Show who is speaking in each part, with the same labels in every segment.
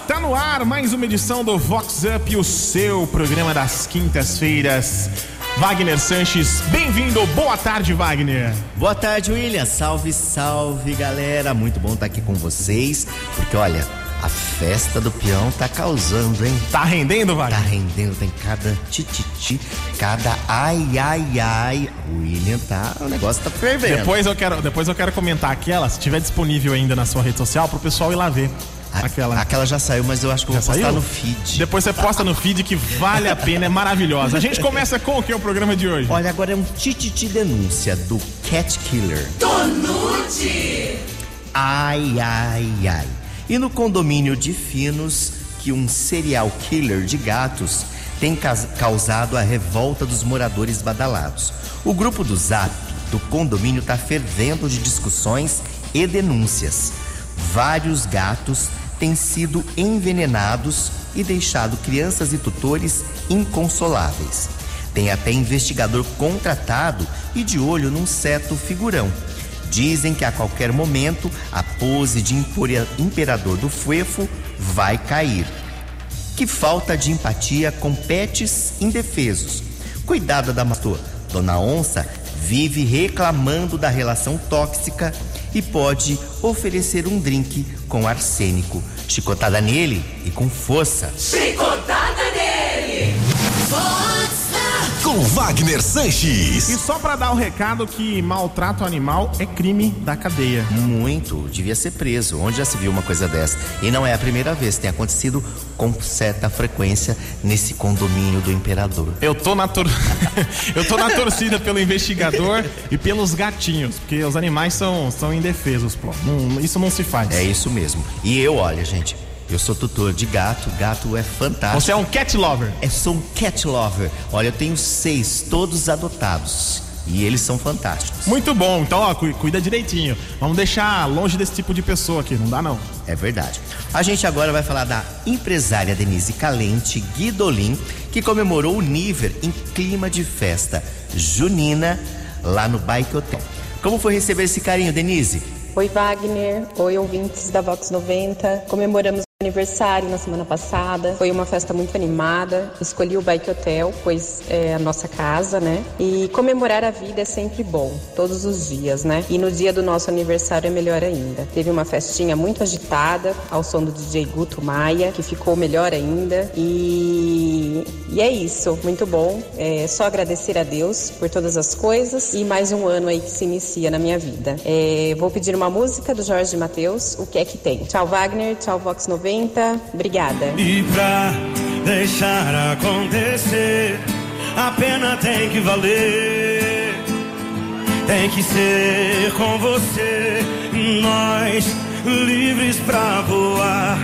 Speaker 1: Tá no ar mais uma edição do Vox Up, o seu programa das quintas-feiras. Wagner Sanches, bem-vindo. Boa tarde, Wagner.
Speaker 2: Boa tarde, William. Salve, salve, galera. Muito bom estar aqui com vocês, porque olha, a festa do peão tá causando, hein?
Speaker 1: Tá rendendo, Wagner?
Speaker 2: Tá rendendo, tem cada tititi, cada ai, ai, ai. O William tá, o negócio tá fervendo.
Speaker 1: Depois eu quero, depois eu quero comentar aquela, se tiver disponível ainda na sua rede social, pro pessoal ir lá ver.
Speaker 2: Aquela. Aquela já saiu, mas eu acho que eu
Speaker 1: já
Speaker 2: vou postar
Speaker 1: saiu?
Speaker 2: no feed.
Speaker 1: Depois você posta no feed que vale a pena, é maravilhosa. A gente começa com o que é o programa de hoje?
Speaker 2: Olha, agora é um tititi denúncia do Cat Killer.
Speaker 3: Tonute!
Speaker 2: Ai, ai, ai. E no condomínio de Finos, que um serial killer de gatos tem causado a revolta dos moradores badalados. O grupo do Zap do condomínio está fervendo de discussões e denúncias. Vários gatos têm sido envenenados e deixado crianças e tutores inconsoláveis. Tem até investigador contratado e de olho num certo figurão. Dizem que a qualquer momento a pose de imperador do Fuefo vai cair. Que falta de empatia com pets indefesos. Cuidado da mastor. Dona Onça vive reclamando da relação tóxica e pode oferecer um drink com arsênico. Chicotada nele e com força.
Speaker 3: Chicotada
Speaker 4: Com Wagner
Speaker 1: E
Speaker 4: Sanches.
Speaker 1: só pra dar o recado que maltrato animal é crime da cadeia.
Speaker 2: Muito, devia ser preso. Onde já se viu uma coisa dessa? E não é a primeira vez, tem acontecido com certa frequência nesse condomínio do imperador.
Speaker 1: Eu tô na tor... eu tô na torcida pelo investigador e pelos gatinhos, porque os animais são, são indefesos, pô. Não- isso não se faz.
Speaker 2: É isso mesmo. E eu, olha, gente, eu sou tutor de gato, gato é fantástico.
Speaker 1: Você é um cat lover.
Speaker 2: Eu sou um cat lover. Olha, eu tenho seis, todos adotados. E eles são fantásticos.
Speaker 1: Muito bom. Então, ó, cu- cuida direitinho. Vamos deixar longe desse tipo de pessoa aqui, não dá não.
Speaker 2: É verdade. A gente agora vai falar da empresária Denise Calente Guidolin, que comemorou o Niver em clima de festa junina lá no Bike Hotel. Como foi receber esse carinho, Denise?
Speaker 5: Oi, Wagner. Oi, ouvintes da Vox 90. Comemoramos aniversário na semana passada. Foi uma festa muito animada. Escolhi o Bike Hotel, pois é a nossa casa, né? E comemorar a vida é sempre bom, todos os dias, né? E no dia do nosso aniversário é melhor ainda. Teve uma festinha muito agitada, ao som do DJ Guto Maia, que ficou melhor ainda. E, e é isso, muito bom. É só agradecer a Deus por todas as coisas e mais um ano aí que se inicia na minha vida. É, vou pedir uma música do Jorge Matheus, O que é que tem. Tchau, Wagner. Tchau, Vox 90. Obrigada.
Speaker 6: E pra deixar acontecer, a pena tem que valer. Tem que ser com você, nós livres pra voar.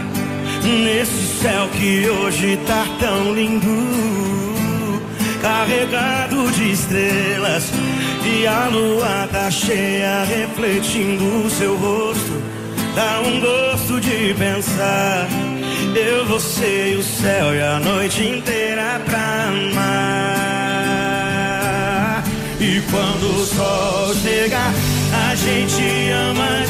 Speaker 6: Nesse céu que hoje tá tão lindo, carregado de estrelas. E a lua tá cheia, refletindo o seu rosto. Dá um gosto de pensar. Eu, você o céu e a noite inteira pra amar. E quando o sol chegar, a gente ama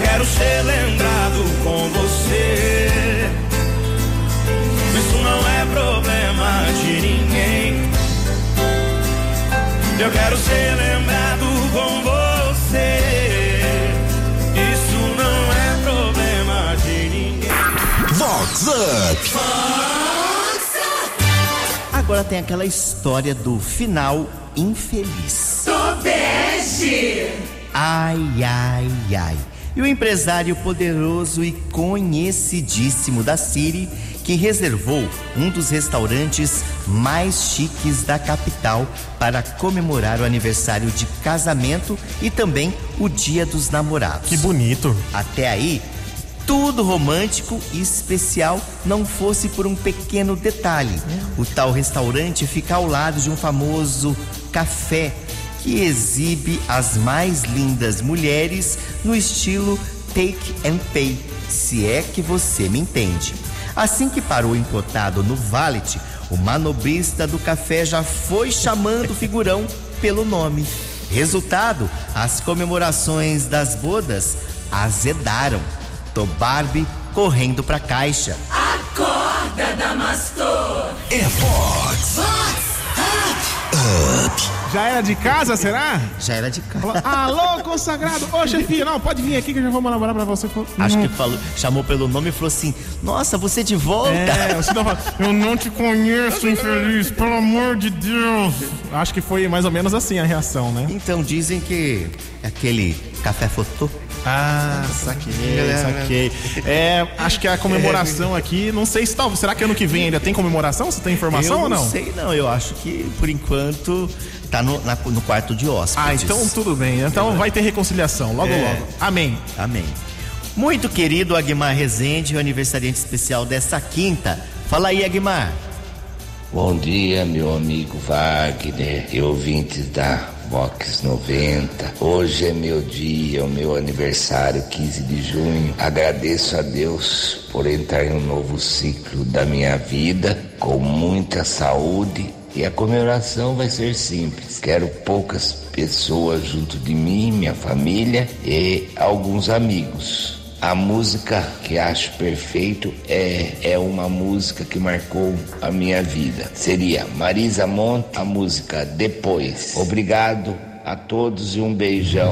Speaker 6: quero ser lembrado com você. Isso não é problema de ninguém. Eu quero ser lembrado com você. Isso não é problema de ninguém.
Speaker 4: Vox Up.
Speaker 2: Agora tem aquela história do final infeliz.
Speaker 3: Tobeste!
Speaker 2: Ai, ai, ai. E o empresário poderoso e conhecidíssimo da Siri, que reservou um dos restaurantes mais chiques da capital para comemorar o aniversário de casamento e também o Dia dos Namorados.
Speaker 1: Que bonito.
Speaker 2: Até aí, tudo romântico e especial não fosse por um pequeno detalhe. O tal restaurante fica ao lado de um famoso café que exibe as mais lindas mulheres no estilo take and pay, se é que você me entende. Assim que parou encotado no valet, o manobrista do café já foi chamando o figurão pelo nome. Resultado, as comemorações das bodas azedaram. Tobarbi correndo pra caixa.
Speaker 3: Acorda, Damastor.
Speaker 4: É Vox
Speaker 1: Já era de casa, será?
Speaker 2: Já era de casa.
Speaker 1: Alô, consagrado! Ô, chefia, não, pode vir aqui que eu já vou elaborar pra você.
Speaker 2: Acho que falou, chamou pelo nome e falou assim: Nossa, você de volta?
Speaker 1: É, o cidadão fala, eu não te conheço, infeliz, pelo amor de Deus. Acho que foi mais ou menos assim a reação, né?
Speaker 2: Então dizem que é aquele café fotô.
Speaker 1: Ah, saquei, saquei. É, acho que a comemoração aqui, não sei se tá. Será que ano que vem ainda tem comemoração? Você tem informação
Speaker 2: eu
Speaker 1: ou não?
Speaker 2: Não sei, não. Eu acho que por enquanto tá no, na- no quarto de hóspedes.
Speaker 1: Ah, então tudo bem. Então vai ter reconciliação, logo,
Speaker 2: É.
Speaker 1: logo. Amém.
Speaker 2: Amém. Muito querido Aguimar Rezende, o aniversariante especial dessa quinta. Fala aí, Aguimar.
Speaker 7: Bom dia, meu amigo Wagner e ouvintes da Vox 90. Hoje é meu dia, o meu aniversário, 15 de junho. Agradeço a Deus por entrar em um novo ciclo da minha vida com muita saúde. E a comemoração vai ser simples. Quero poucas pessoas junto de mim, minha família e alguns amigos. A música que acho perfeito é, é uma música que marcou a minha vida. Seria Marisa Monte, a música Depois. Obrigado a todos e um beijão.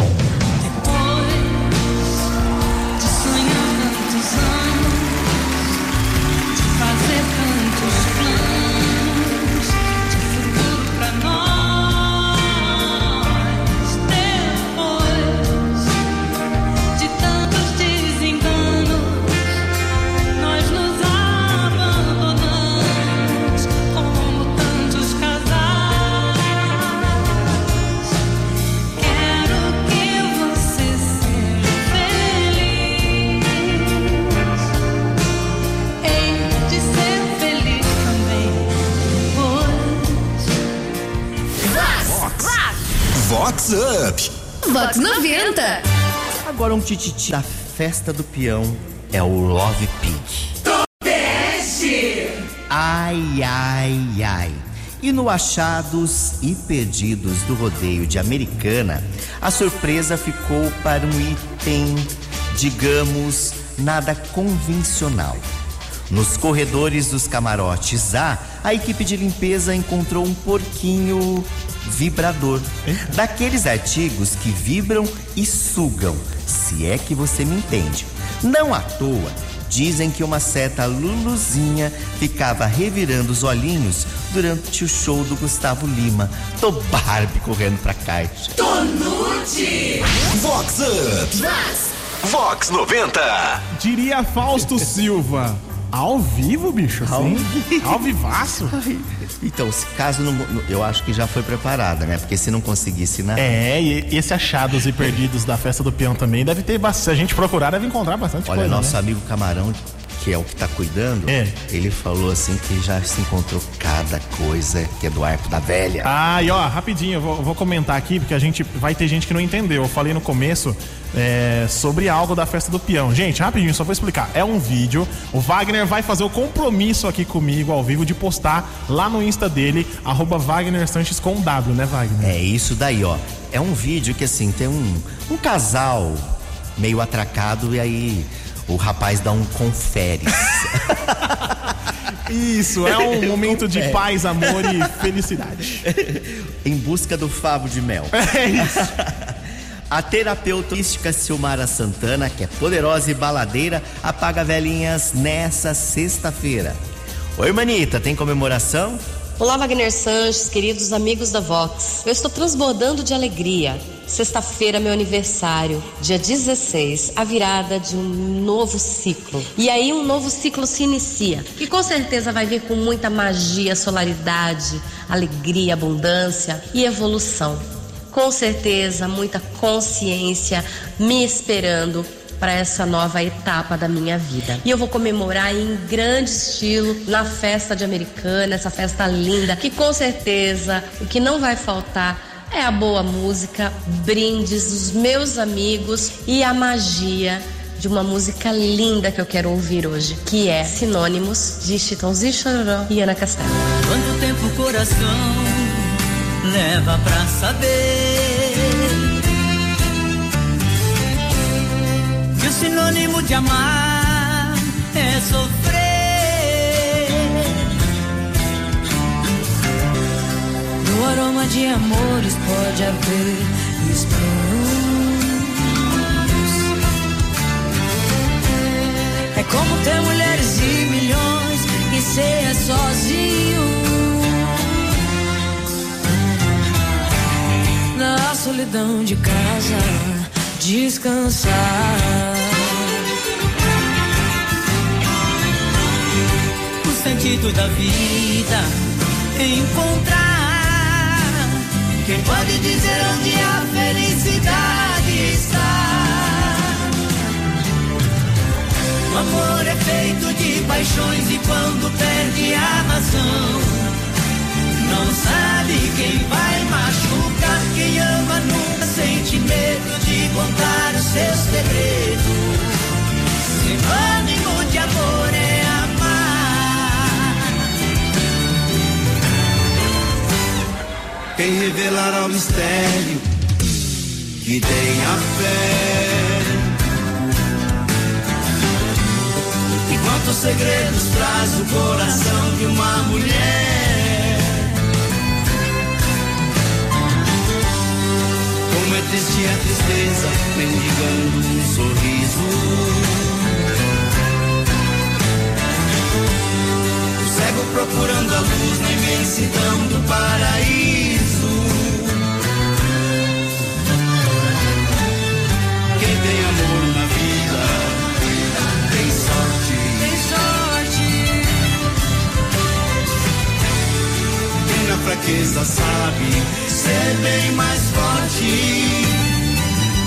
Speaker 8: Depois.
Speaker 4: Vox Up.
Speaker 9: Vox 90.
Speaker 2: Agora um tititi da festa do peão é o Love Pig. Ai, ai, ai. E no Achados e Perdidos do Rodeio de Americana, a surpresa ficou para um item, digamos, nada convencional. Nos corredores dos camarotes A, a equipe de limpeza encontrou um porquinho vibrador. Daqueles artigos que vibram e sugam, se é que você me entende. Não à toa, dizem que uma certa Luluzinha ficava revirando os olhinhos durante o show do Gustavo Lima. Tô Barbie correndo pra caixa.
Speaker 3: Tonute.
Speaker 4: Vox Up. Vox 90.
Speaker 1: Diria Fausto Silva. Ao vivo, bicho?
Speaker 2: Ao vivo.
Speaker 1: Ao vivaço?
Speaker 2: Então, se caso não, eu acho que já foi preparada, né? Porque se não conseguisse na
Speaker 1: É, e esse achados e perdidos da festa do peão também deve ter bastante. Se a gente procurar, deve encontrar bastante
Speaker 2: Olha,
Speaker 1: coisa.
Speaker 2: nosso
Speaker 1: né?
Speaker 2: amigo Camarão, que é o que tá cuidando,
Speaker 1: É.
Speaker 2: ele falou assim que já se encontrou cada coisa que é do arco da velha.
Speaker 1: Ah, e ó, rapidinho, eu vou, vou comentar aqui, porque a gente vai ter gente que não entendeu. Eu falei no começo é, sobre algo da festa do peão. Gente, rapidinho, só vou explicar. É um vídeo. O Wagner vai fazer o compromisso aqui comigo ao vivo de postar lá no Insta dele, arroba Wagner Sanches com W, né, Wagner?
Speaker 2: É isso daí, ó. É um vídeo que assim, tem um, um casal meio atracado e aí o rapaz dá um conferes.
Speaker 1: Isso, é um momento de paz, amor e felicidade.
Speaker 2: em busca do favo de mel.
Speaker 1: É isso.
Speaker 2: A terapeuta holística Silmara Santana, que é poderosa e baladeira, apaga velhinhas nessa sexta-feira. Oi, manita, tem comemoração?
Speaker 10: Olá, Wagner Sanches, queridos amigos da Vox. Eu estou transbordando de alegria. Sexta-feira, meu aniversário, dia 16, a virada de um novo ciclo. E aí, um novo ciclo se inicia, que com certeza vai vir com muita magia, solaridade, alegria, abundância e evolução. Com certeza, muita consciência me esperando para essa nova etapa da minha vida. E eu vou comemorar em grande estilo na festa de Americana, essa festa linda, que com certeza o que não vai faltar é a boa música, brindes dos meus amigos e a magia de uma música linda que eu quero ouvir hoje, que é Sinônimos de Chitãozinho Chororó e Ana Castela.
Speaker 11: Quanto tempo o coração leva pra saber sinônimo de amar é sofrer. No aroma de amores pode haver espinhos. É como ter mulheres e milhões e ser sozinho. Na solidão de casa, descansar. Sentido da vida encontrar quem pode dizer onde a felicidade está. O amor é feito de paixões e quando perde a razão, não sabe quem vai machucar. Quem ama nunca sente medo de contar os seus segredos. Sinônimo de amor
Speaker 6: Quem revelará o mistério que tem a fé. E quantos segredos traz o coração de uma mulher? Como é triste a tristeza, mendigando um sorriso. O cego procurando a luz na imensidão do paraíso. Tem amor na vida tem sorte.
Speaker 11: Tem sorte.
Speaker 6: Quem na fraqueza sabe ser bem mais forte.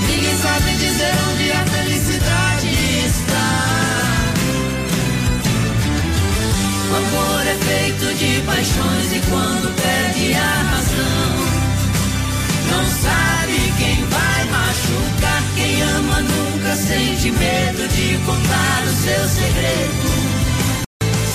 Speaker 6: Ninguém sabe dizer onde a felicidade está.
Speaker 11: O amor é feito de paixões e quando perde a razão, não sabe quem vai machucar. Quem ama nunca sente medo de contar o seu segredo.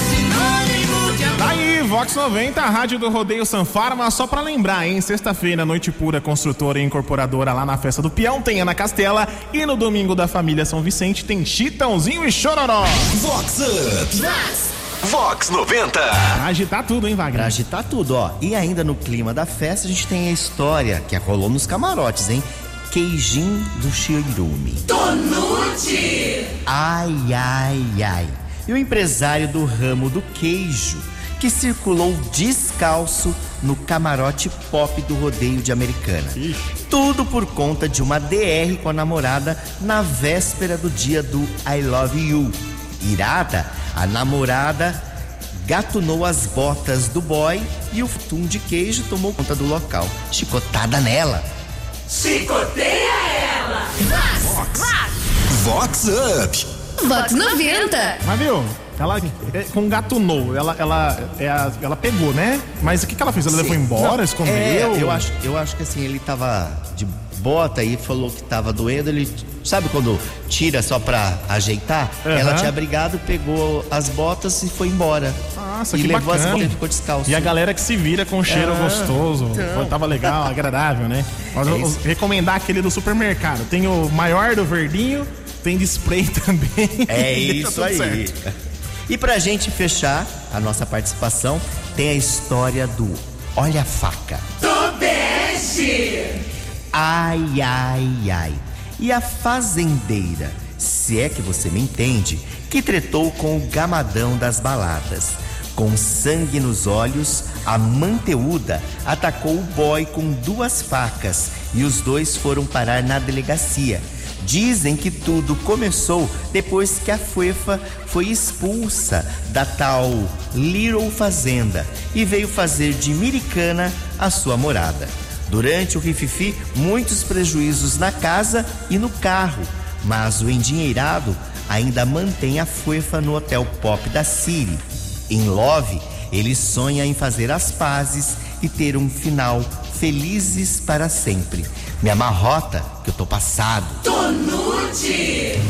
Speaker 11: Sinônimo de amor.
Speaker 1: Tá aí, Vox 90, a rádio do Rodeio Sanfarma. Só pra lembrar, hein? Sexta-feira, Noite Pura Construtora e Incorporadora lá na Festa do Peão, tem Ana Castela. E no domingo da família São Vicente tem Chitãozinho e Chororó.
Speaker 4: Vox Up. Vox 90.
Speaker 1: Pra agitar tudo, hein,
Speaker 2: Pra
Speaker 1: Wagner?
Speaker 2: agitar tudo, ó. E ainda no clima da festa, a gente tem a história que rolou nos camarotes, hein? Queijinho do Chirume.
Speaker 3: Tonute.
Speaker 2: Ai, ai, ai. E o empresário do ramo do queijo, que circulou descalço no camarote pop do rodeio de Americana. Tudo por conta de uma DR com a namorada na véspera do dia do I Love You. Irada, a namorada gatunou as botas do boy e o tum de queijo tomou conta do local. Chicotada nela.
Speaker 3: Chicoteia ela.
Speaker 4: Vox Up.
Speaker 9: Vox 90.
Speaker 1: Mas viu? Ela é, com gatunou, ela, ela, é a- ela pegou, né? Mas o que, que ela fez? Ela levou embora,
Speaker 2: Não,
Speaker 1: escondeu?
Speaker 2: é, eu, acho, eu acho que assim, ele tava de bota e falou que tava doendo. Ele, sabe quando tira só pra ajeitar?
Speaker 1: Aham.
Speaker 2: Ela tinha brigado, pegou as botas e foi embora.
Speaker 1: Nossa,
Speaker 2: e
Speaker 1: que
Speaker 2: levou as
Speaker 1: bacana.
Speaker 2: e ficou descalço.
Speaker 1: E a galera que se vira com cheiro
Speaker 2: É,
Speaker 1: gostoso.
Speaker 2: então.
Speaker 1: Foi- Tava legal, agradável, né? Mas eu-
Speaker 2: isso.
Speaker 1: recomendar aquele do supermercado. Tem o maior do verdinho, tem de spray também.
Speaker 2: É isso
Speaker 1: tudo
Speaker 2: aí.
Speaker 1: certo.
Speaker 2: E pra gente fechar a nossa participação, tem a história do Olha a Faca.
Speaker 3: Tobeste.
Speaker 2: Ai, ai, ai. E a fazendeira, se é que você me entende, que tretou com o gamadão das baladas. Com sangue nos olhos, a manteúda atacou o boy com duas facas e os dois foram parar na delegacia. Dizem que tudo começou depois que a Fuefa foi expulsa da tal Little Fazenda e veio fazer de Miricana a sua morada. Durante o Rififi, muitos prejuízos na casa e no carro, mas o endinheirado ainda mantém a Fuefa no hotel pop da City. Em Love, ele sonha em fazer as pazes e ter um final felizes para sempre. Me amarrota que eu tô passado.
Speaker 3: Tonute.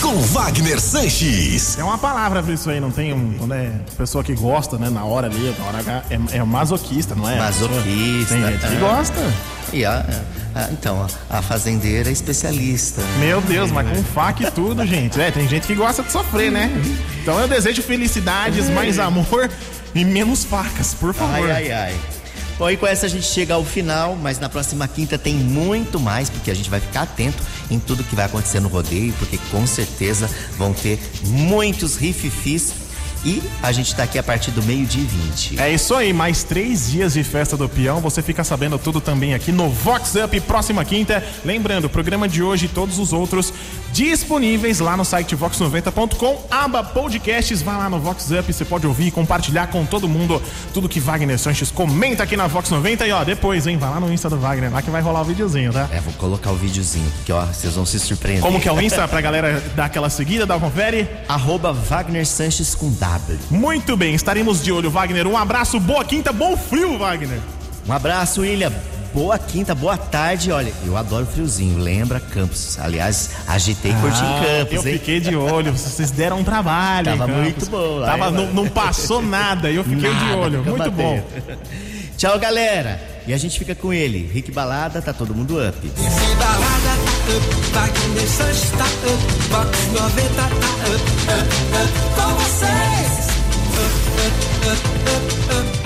Speaker 4: Com Wagner Sanches.
Speaker 1: É uma palavra pra isso aí, não tem um. Né, pessoa que gosta, né? Na hora ali, na hora H. É, é masoquista, não é?
Speaker 2: Masoquista.
Speaker 1: Tem gente que
Speaker 2: é.
Speaker 1: gosta.
Speaker 2: E a, a- então, a, a fazendeira é especialista.
Speaker 1: Meu Deus, mas com faca e tudo, gente. É, tem gente que gosta de sofrer, né? Então eu desejo felicidades, mais amor e menos facas, por favor.
Speaker 2: Ai, ai, ai. Bom, e com essa a gente chega ao final, mas na próxima quinta tem muito mais, porque a gente vai ficar atento em tudo que vai acontecer no rodeio, porque com certeza vão ter muitos rififis. E a gente tá aqui a partir do meio-dia e 20.
Speaker 1: É isso aí, mais três dias de festa do peão. Você fica sabendo tudo também aqui no Vox Up, próxima quinta. Lembrando, o programa de hoje e todos os outros disponíveis lá no site vox90.com, aba podcasts. Vai lá no Vox Up, você pode ouvir e compartilhar com todo mundo tudo que Wagner Sanches comenta aqui na Vox 90. E ó, depois, hein, vai lá no Insta do Wagner, lá que vai rolar o videozinho, tá?
Speaker 2: É, vou colocar o videozinho, porque ó, vocês vão se surpreender.
Speaker 1: Como que é o Insta pra galera dar aquela seguida, dar uma confere?
Speaker 2: Arroba Wagner Sanches com W.
Speaker 1: Muito bem, estaremos de olho, Wagner. Um abraço, boa quinta, bom frio, Wagner.
Speaker 2: Um abraço, William. Boa quinta, boa tarde. Olha, eu adoro friozinho. Lembra Campos? Aliás, agitei e curti em
Speaker 1: Ah,
Speaker 2: Campos,
Speaker 1: eu
Speaker 2: hein?
Speaker 1: fiquei de olho, vocês deram um trabalho.
Speaker 2: Tava muito bom lá,
Speaker 1: Tava, não, não passou nada, eu fiquei de
Speaker 2: Nada,
Speaker 1: olho.
Speaker 2: fica
Speaker 1: Muito bom.
Speaker 2: Tchau, galera. E a gente fica com ele. Rick Balada, tá todo mundo up.
Speaker 11: Up, up, up, up, up. Up, up, up, up, up.